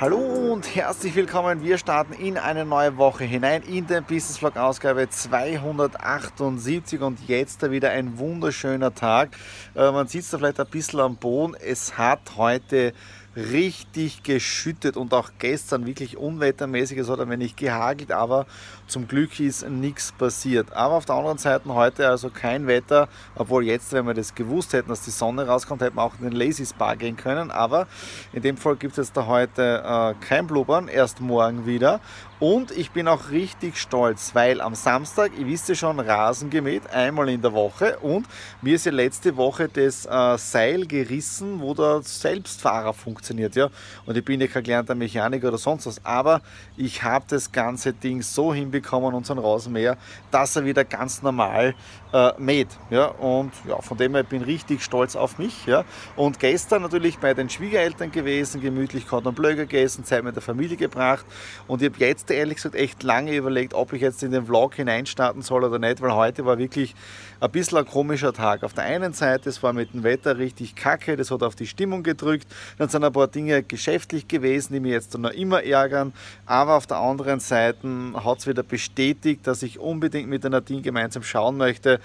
Hallo und herzlich willkommen. Wir starten in eine neue Woche hinein in den Business Vlog Ausgabe 278 und jetzt wieder ein wunderschöner Tag. Äh, man sieht es da vielleicht ein bisschen am Boden. Es hat heute richtig geschüttet und auch gestern wirklich unwettermäßig. Es hat ein wenig gehagelt, aber zum Glück ist nichts passiert. Aber auf der anderen Seite heute also kein Wetter, obwohl jetzt, wenn wir das gewusst hätten, dass die Sonne rauskommt, hätten wir auch in den Lazy Spa gehen können. Aber in dem Fall gibt es da heute äh, kein Blubbern, erst morgen wieder. Und ich bin auch richtig stolz, weil am Samstag, ihr wisst ja schon, Rasen gemäht, einmal in der Woche. Und mir ist ja letzte Woche das äh, Seil gerissen, wo der Selbstfahrer funktioniert. Ja? Und ich bin ja kein gelernter Mechaniker oder sonst was. Aber ich habe das ganze Ding so hinbekommen, unseren Rasenmäher, dass er wieder ganz normal äh, mäht. Ja? Und ja, von dem her bin ich richtig stolz auf mich. Ja? Und gestern natürlich bei den Schwiegereltern gewesen, gemütlich Cordon Bleu gegessen, Zeit mit der Familie gebracht. Und ich habe jetzt heute ehrlich gesagt echt lange überlegt, ob ich jetzt in den Vlog hineinstarten soll oder nicht, weil heute war wirklich ein bisschen ein komischer Tag. Auf der einen Seite, es war mit dem Wetter richtig kacke, das hat auf die Stimmung gedrückt. Dann sind ein paar Dinge geschäftlich gewesen, die mich jetzt noch immer ärgern. Aber auf der anderen Seite hat es wieder bestätigt, dass ich unbedingt mit der Nadine gemeinsam schauen möchte,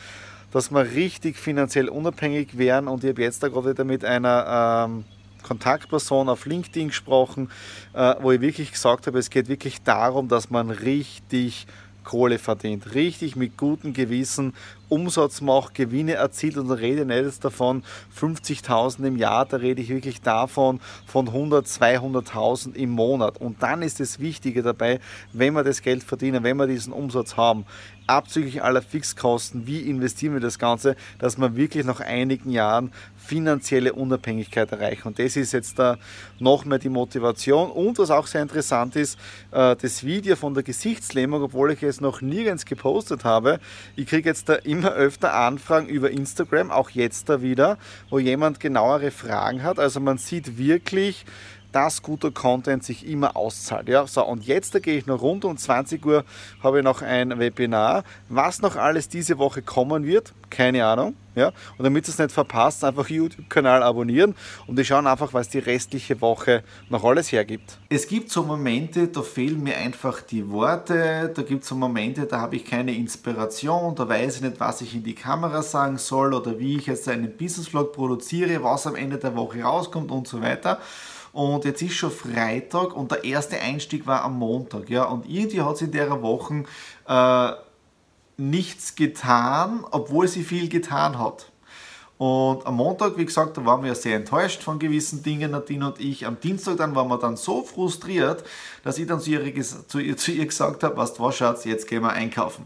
dass wir richtig finanziell unabhängig wären. Und ich habe jetzt da gerade wieder mit einer ähm, Kontaktperson auf LinkedIn gesprochen, äh, wo ich wirklich gesagt habe, es geht wirklich darum, dass man richtig Kohle verdient, richtig mit gutem Gewissen Umsatz macht, Gewinne erzielt und da rede ich nicht davon 50.000 im Jahr, da rede ich wirklich davon von 100, 200.000 im Monat. Und dann ist das Wichtige dabei, wenn wir das Geld verdienen, wenn wir diesen Umsatz haben, abzüglich aller Fixkosten, wie investieren wir das Ganze, dass wir wirklich nach einigen Jahren finanzielle Unabhängigkeit erreichen. Und das ist jetzt da noch mehr die Motivation. Und was auch sehr interessant ist, äh, das Video von der Gesichtslähmung, obwohl ich es noch nirgends gepostet habe, ich kriege jetzt da immer öfter Anfragen über Instagram, auch jetzt da wieder, wo jemand genauere Fragen hat. Also man sieht wirklich, dass guter Content sich immer auszahlt. Ja, so, und jetzt gehe ich noch rund um 20 Uhr habe ich noch ein Webinar. Was noch alles diese Woche kommen wird, keine Ahnung. Ja, und damit ihr es nicht verpasst, einfach YouTube-Kanal abonnieren und wir schauen einfach, was die restliche Woche noch alles hergibt. Es gibt so Momente, da fehlen mir einfach die Worte, da gibt es so Momente, da habe ich keine Inspiration, da weiß ich nicht, was ich in die Kamera sagen soll oder wie ich jetzt einen Business-Vlog produziere, was am Ende der Woche rauskommt und so weiter. Und jetzt ist schon Freitag und der erste Einstieg war am Montag. Ja? Und irgendwie hat es in der Woche äh, nichts getan, obwohl sie viel getan hat. Und am Montag, wie gesagt, da waren wir sehr enttäuscht von gewissen Dingen, Nadine und ich. Am Dienstag dann waren wir dann so frustriert, dass ich dann zu ihr, zu ihr, zu ihr gesagt habe, was du was, Schatz, jetzt gehen wir einkaufen.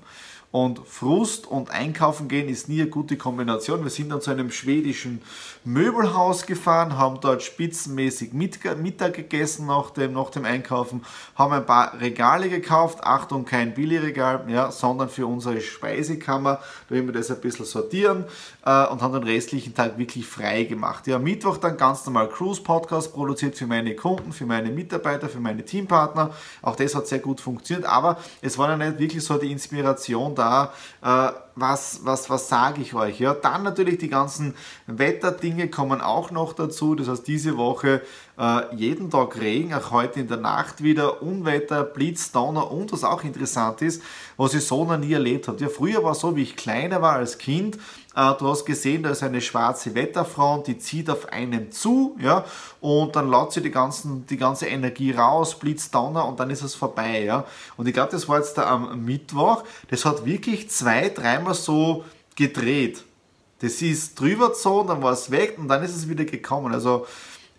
Und Frust und Einkaufen gehen ist nie eine gute Kombination. Wir sind dann zu einem schwedischen Möbelhaus gefahren, haben dort spitzenmäßig Mittag gegessen nach dem, nach dem Einkaufen, haben ein paar Regale gekauft. Achtung, kein Billigregal, ja, sondern für unsere Speisekammer. Da werden wir das ein bisschen sortieren äh, und haben den restlichen Tag wirklich frei gemacht. Ja, Mittwoch dann ganz normal Cruise Podcast produziert für meine Kunden, für meine Mitarbeiter, für meine Teampartner. Auch das hat sehr gut funktioniert, aber es war ja nicht wirklich so die Inspiration da, äh, was, was, was sage ich euch? Ja, dann natürlich die ganzen Wetterdinge kommen auch noch dazu. Das heißt, diese Woche äh, jeden Tag Regen, auch heute in der Nacht wieder Unwetter, Blitz, Donner und was auch interessant ist, was ich so noch nie erlebt habe. Ja, früher war es so, wie ich kleiner war als Kind, äh, du hast gesehen, da ist eine schwarze Wetterfront, die zieht auf einem zu, ja, und dann lädt sie die, ganzen, die ganze Energie raus, Blitz, Donner und dann ist es vorbei, ja. Und ich glaube, das war jetzt da am Mittwoch, das hat wirklich zwei, dreimal so gedreht. Das ist drüber so, dann war es weg und dann ist es wieder gekommen. Also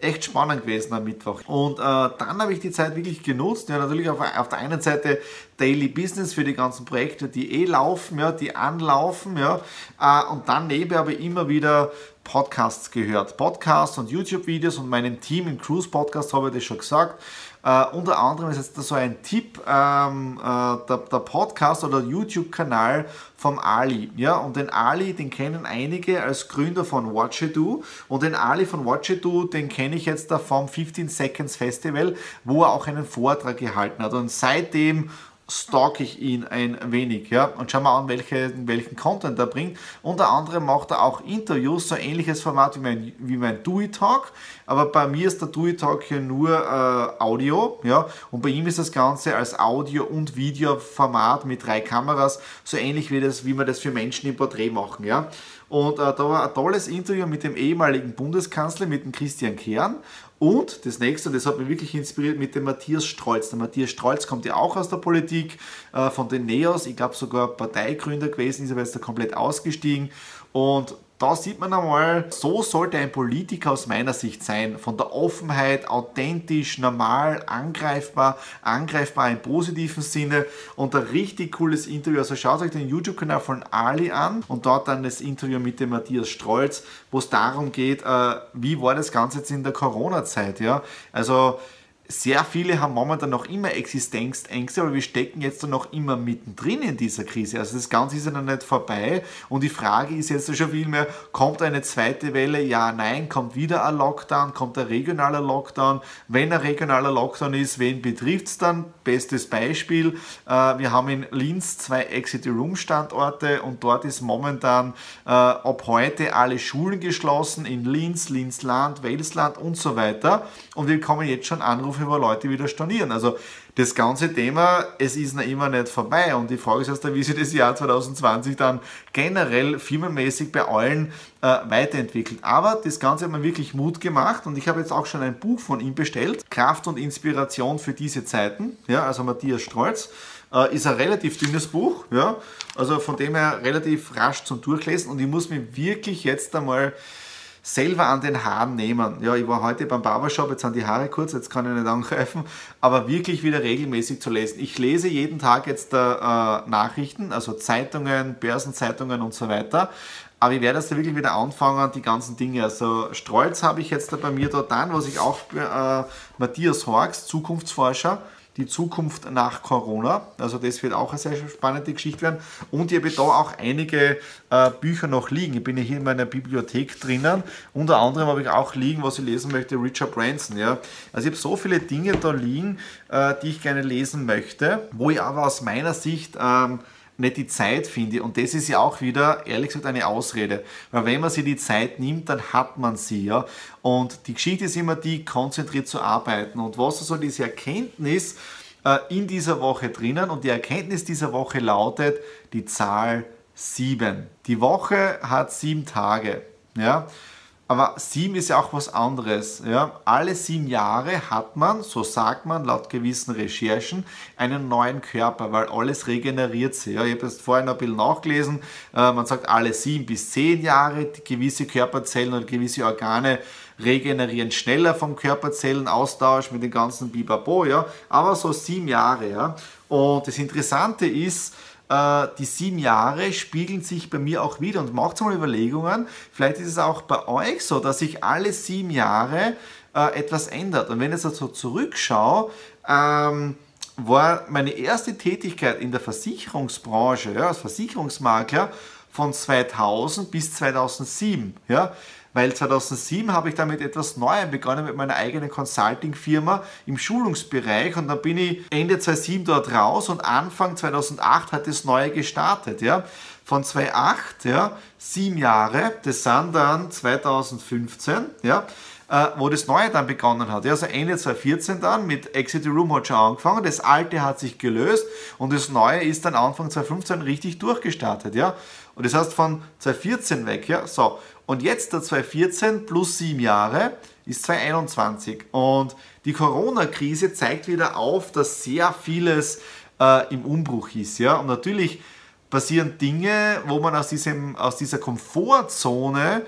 echt spannend gewesen am Mittwoch. Und äh, dann habe ich die Zeit wirklich genutzt. Ja, natürlich auf, auf, der einen Seite Daily Business für die ganzen Projekte, die eh laufen, ja, die anlaufen, ja, äh, und dann nebenbei aber immer wieder Podcasts gehört. Podcasts und YouTube-Videos und meinem Team im Cruise Podcast habe ich das schon gesagt. Uh, unter anderem ist jetzt so ein Tipp, ähm, äh, der, der, Podcast oder YouTube-Kanal vom Ali. Ja? Und den Ali, den kennen einige als Gründer von Watch Do. Und den Ali von Watch Do, den kenne ich jetzt da vom 15 Seconds Festival, wo er auch einen Vortrag gehalten hat. Und seitdem stalk ich ihn ein wenig ja, und schau mal an, welche, welchen Content er bringt. Unter anderem macht er auch Interviews, so ähnliches Format wie mein, wie mein Dewey Talk, aber bei mir ist der Dewey Talk hier nur äh, Audio ja, und bei ihm ist das Ganze als Audio- und Videoformat mit drei Kameras, so ähnlich wie, das, wie wir das für Menschen im Porträt machen. Ja. Und äh, da war ein tolles Interview mit dem ehemaligen Bundeskanzler, mit dem Christian Kern und das nächste, das hat mich wirklich inspiriert mit dem Matthias Strolz. Der Matthias Strolz kommt ja auch aus der Politik, äh, von den Neos, ich glaube sogar Parteigründer gewesen, ist aber jetzt da komplett ausgestiegen. Und da sieht man einmal, so sollte ein Politiker aus meiner Sicht sein. Von der Offenheit, authentisch, normal, angreifbar, angreifbar im positiven Sinne und ein richtig cooles Interview. Also schaut euch den YouTube-Kanal von Ali an und dort dann das Interview mit dem Matthias Strolz, wo es darum geht, äh, wie war das Ganze jetzt in der Corona-Zeit. Ja? Also sehr viele haben momentan noch immer Existenzängste, aber wir stecken jetzt noch immer mittendrin in dieser Krise. Also das Ganze ist ja noch nicht vorbei und die Frage ist jetzt schon viel mehr, kommt eine zweite Welle? Ja, nein, kommt wieder ein Lockdown, kommt ein regionaler Lockdown? Wenn ein regionaler Lockdown ist, wen betrifft es dann? Bestes Beispiel, äh, wir haben in Linz zwei Exit-Room-Standorte und dort ist momentan äh, ab heute alle Schulen geschlossen in Linz, Linzland, Welsland und so weiter und wir kommen jetzt schon Anrufe Anrufe, wo Leute wieder stornieren. Also das ganze Thema, es ist noch immer nicht vorbei und die Frage ist erst, wie sich das Jahr 2020 dann generell firmenmäßig bei allen äh, weiterentwickelt. Aber das Ganze hat mir wirklich Mut gemacht und ich habe jetzt auch schon ein Buch von ihm bestellt, Kraft und Inspiration für diese Zeiten, ja, also Matthias Strolz. Äh, ist ein relativ dünnes Buch, ja, also von dem her relativ rasch zum Durchlesen und ich muss mir wirklich jetzt einmal selber an den Haaren nehmen. Ja, ich war heute beim Barbershop, jetzt sind die Haare kurz, jetzt kann ich nicht angreifen, aber wirklich wieder regelmäßig zu lesen. Ich lese jeden Tag jetzt äh, Nachrichten, also Zeitungen, Börsenzeitungen und so weiter. Aber ich werde jetzt wirklich wieder anfangen, die ganzen Dinge. Also Strolz habe ich jetzt da bei mir dort an, was ich auch äh, Matthias Horks, Zukunftsforscher, die Zukunft nach Corona. Also das wird auch eine sehr spannende Geschichte werden. Und ich habe da auch einige äh, Bücher noch liegen. Ich bin ja hier in meiner Bibliothek drinnen. Unter anderem habe ich auch liegen, was ich lesen möchte, Richard Branson. Ja. Also ich habe so viele Dinge da liegen, äh, die ich gerne lesen möchte, wo ich aber aus meiner Sicht... Ähm, nicht die Zeit finde. Und das ist ja auch wieder, ehrlich gesagt, eine Ausrede. Weil wenn man sich die Zeit nimmt, dann hat man sie. Ja? Und die Geschichte ist immer die, konzentriert zu arbeiten. Und was also diese Erkenntnis äh, in dieser Woche drinnen? Und die Erkenntnis dieser Woche lautet die Zahl 7. Die Woche hat sieben Tage. Ja? Aber sieben ist ja auch was anderes. Ja? Alle sieben Jahre hat man, so sagt man laut gewissen Recherchen, einen neuen Körper, weil alles regeneriert sich. Ja? Ich habe jetzt vorhin ein bisschen nachgelesen. Äh, man sagt, alle sieben bis zehn Jahre gewisse Körperzellen oder gewisse Organe regenerieren schneller vom Körperzellenaustausch mit den ganzen Bibabo. Ja? Aber so sieben Jahre. Ja? Und das Interessante ist, die sieben Jahre spiegeln sich bei mir auch wieder und macht mal Überlegungen. Vielleicht ist es auch bei euch so, dass sich alle sieben Jahre äh, etwas ändert. Und wenn ich jetzt so zurückschaue, ähm, war meine erste Tätigkeit in der Versicherungsbranche, ja, als Versicherungsmakler, von 2000 bis 2007. Ja weil 2007 habe ich damit etwas Neuem begonnen mit meiner eigenen Consulting-Firma im Schulungsbereich und dann bin ich Ende 2007 dort raus und Anfang 2008 hat das Neue gestartet. Ja. Von 2008, ja, sieben Jahre, das sind dann 2015, ja, äh, wo das Neue dann begonnen hat. Also Ende 2014 dann mit Exit Room hat schon angefangen, das Alte hat sich gelöst und das Neue ist dann Anfang 2015 richtig durchgestartet. Ja. Und das heißt von 2014 weg, ja, so. Und jetzt der 2014 plus sieben Jahre ist 2021. Und die Corona-Krise zeigt wieder auf, dass sehr vieles äh, im Umbruch ist. Ja? Und natürlich passieren Dinge, wo man aus, diesem, aus dieser Komfortzone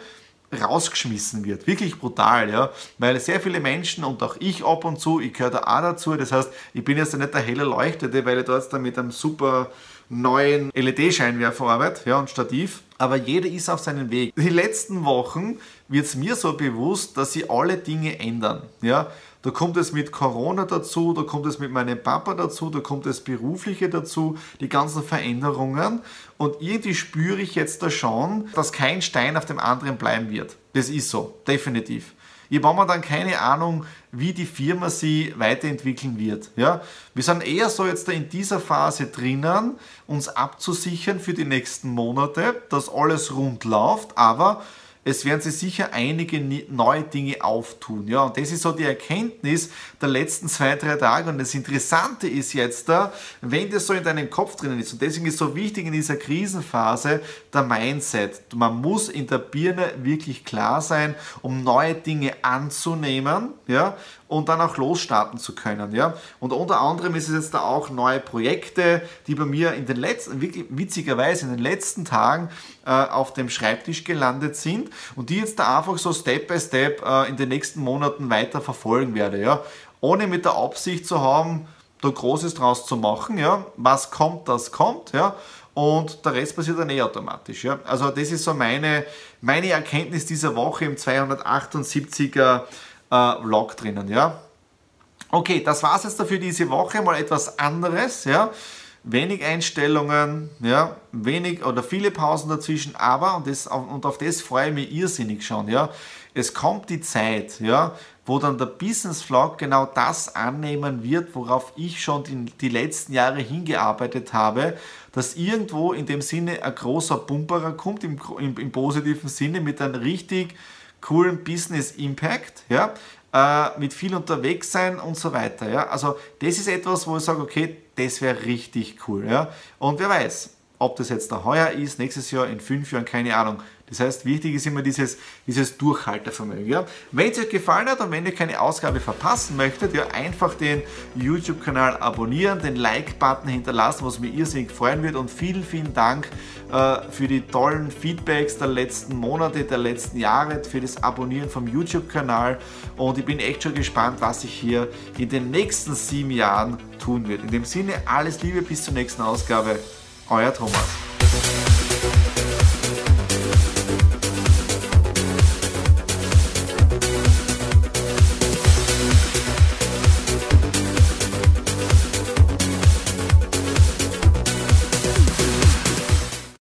rausgeschmissen wird. Wirklich brutal, ja. Weil sehr viele Menschen und auch ich ab und zu, ich gehöre da auch dazu, das heißt, ich bin jetzt nicht der helle Leuchtete, weil ich da jetzt mit einem super neuen LED-Scheinwerfer arbeite ja, und Stativ. Aber jeder ist auf seinem Weg. Die letzten Wochen wird es mir so bewusst, dass sie alle Dinge ändern. Ja. Da kommt es mit Corona dazu, da kommt es mit meinem Papa dazu, da kommt es berufliche dazu, die ganzen Veränderungen. Und irgendwie spüre ich jetzt da schon, dass kein Stein auf dem anderen bleiben wird. Das ist so, definitiv. Ich habe momentan keine Ahnung, wie die Firma sie weiterentwickeln wird. Ja? Wir sind eher so jetzt in dieser Phase drinnen, uns abzusichern für die nächsten Monate, dass alles rund läuft, aber es werden sich sicher einige neue Dinge auftun. Ja, und das ist so die Erkenntnis der letzten zwei, drei Tage. Und das Interessante ist jetzt da, wenn das so in deinem Kopf drinnen ist. Und deswegen ist so wichtig in dieser Krisenphase der Mindset. Man muss in der Birne wirklich klar sein, um neue Dinge anzunehmen. Ja, und dann auch losstarten zu können. Ja? Und unter anderem ist es jetzt da auch neue Projekte, die bei mir in den letzten, wirklich witzigerweise in den letzten Tagen auf dem Schreibtisch gelandet sind und die jetzt da einfach so Step by Step äh, in den nächsten Monaten weiter verfolgen werde. Ja? Ohne mit der Absicht zu haben, da Großes draus zu machen. Ja? Was kommt, das kommt. Ja? und der Rest passiert dann eh automatisch. Ja? Also das ist so meine, meine Erkenntnis dieser Woche im 278er äh, Vlog drinnen, ja. Okay, das war es jetzt dafür diese Woche, mal etwas anderes, ja. Wenig Einstellungen, ja, wenig oder viele Pausen dazwischen, aber, und, das, und auf das freue ich mich irrsinnig schon, ja, es kommt die Zeit, ja, wo dann der Business Vlog genau das annehmen wird, worauf ich schon die, die letzten Jahre hingearbeitet habe, dass irgendwo in dem Sinne ein großer Pumperer kommt, im, im, im positiven Sinne, mit einem richtig coolen Business Impact, ja, äh, mit viel unterwegs sein und so weiter. Ja. Also das ist etwas, wo ich sage, okay, das wäre richtig cool. Ja. Und wer weiß, ob das jetzt der heuer ist, nächstes Jahr, in fünf Jahren, keine Ahnung. Das heißt, wichtig ist immer dieses, dieses Durchhaltevermögen. Ja? Wenn es euch gefallen hat und wenn ihr keine Ausgabe verpassen möchtet, ja, einfach den YouTube-Kanal abonnieren, den Like-Button hinterlassen, was mich irrsinnig freuen wird. Und vielen, vielen Dank äh, für die tollen Feedbacks der letzten Monate, der letzten Jahre, für das Abonnieren vom YouTube-Kanal. Und ich bin echt schon gespannt, was ich hier in den nächsten sieben Jahren tun wird. In dem Sinne, alles Liebe, bis zur nächsten Ausgabe. Euer Thomas.